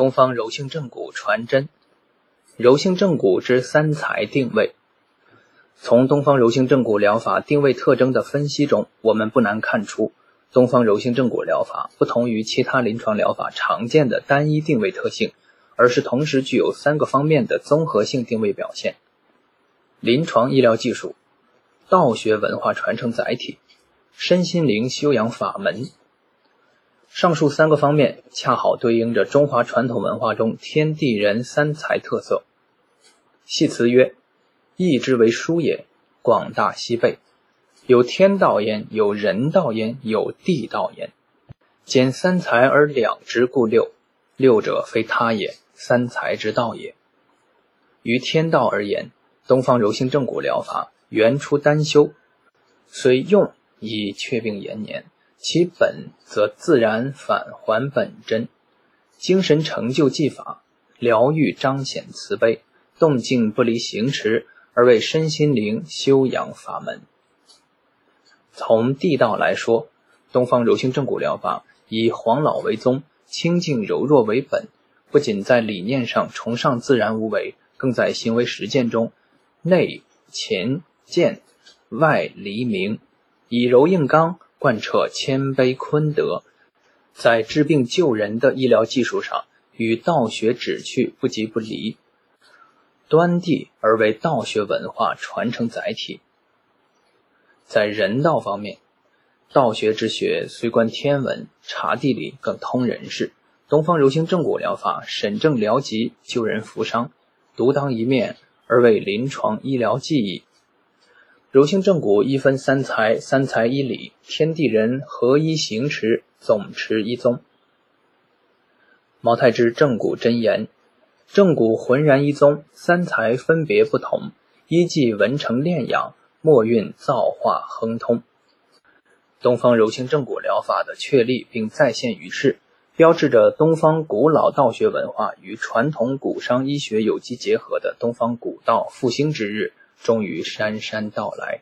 东方柔性正骨传真，柔性正骨之三才定位。从东方柔性正骨疗法定位特征的分析中，我们不难看出，东方柔性正骨疗法不同于其他临床疗法常见的单一定位特性，而是同时具有三个方面的综合性定位表现。临床医疗技术、道学文化传承载体、身心灵修养法门。上述三个方面恰好对应着中华传统文化中天地人三才特色。系辞曰：“义之为书也，广大西备，有天道焉，有人道焉，有地道焉。兼三才而两之，故六。六者非他也，三才之道也。于天道而言，东方柔性正骨疗法原出丹修，虽用以确病延年。”其本则自然返还本真，精神成就技法，疗愈彰显慈悲，动静不离行持，而为身心灵修养法门。从地道来说，东方柔性正骨疗法以黄老为宗，清净柔弱为本，不仅在理念上崇尚自然无为，更在行为实践中内勤健，外离明，以柔应刚。贯彻谦卑坤德，在治病救人的医疗技术上与道学旨趣不即不离，端地而为道学文化传承载体。在人道方面，道学之学虽观天文察地理，更通人事。东方柔性正骨疗法审症疗疾，救人扶伤，独当一面，而为临床医疗技艺。柔性正骨一分三才，三才一理，天地人合一行持，总持一宗。毛太之正骨真言：正骨浑然一宗，三才分别不同，依计文成炼养，墨韵造化亨通。东方柔性正骨疗法的确立并再现于世，标志着东方古老道学文化与传统古商医学有机结合的东方古道复兴之日。终于姗姗到来。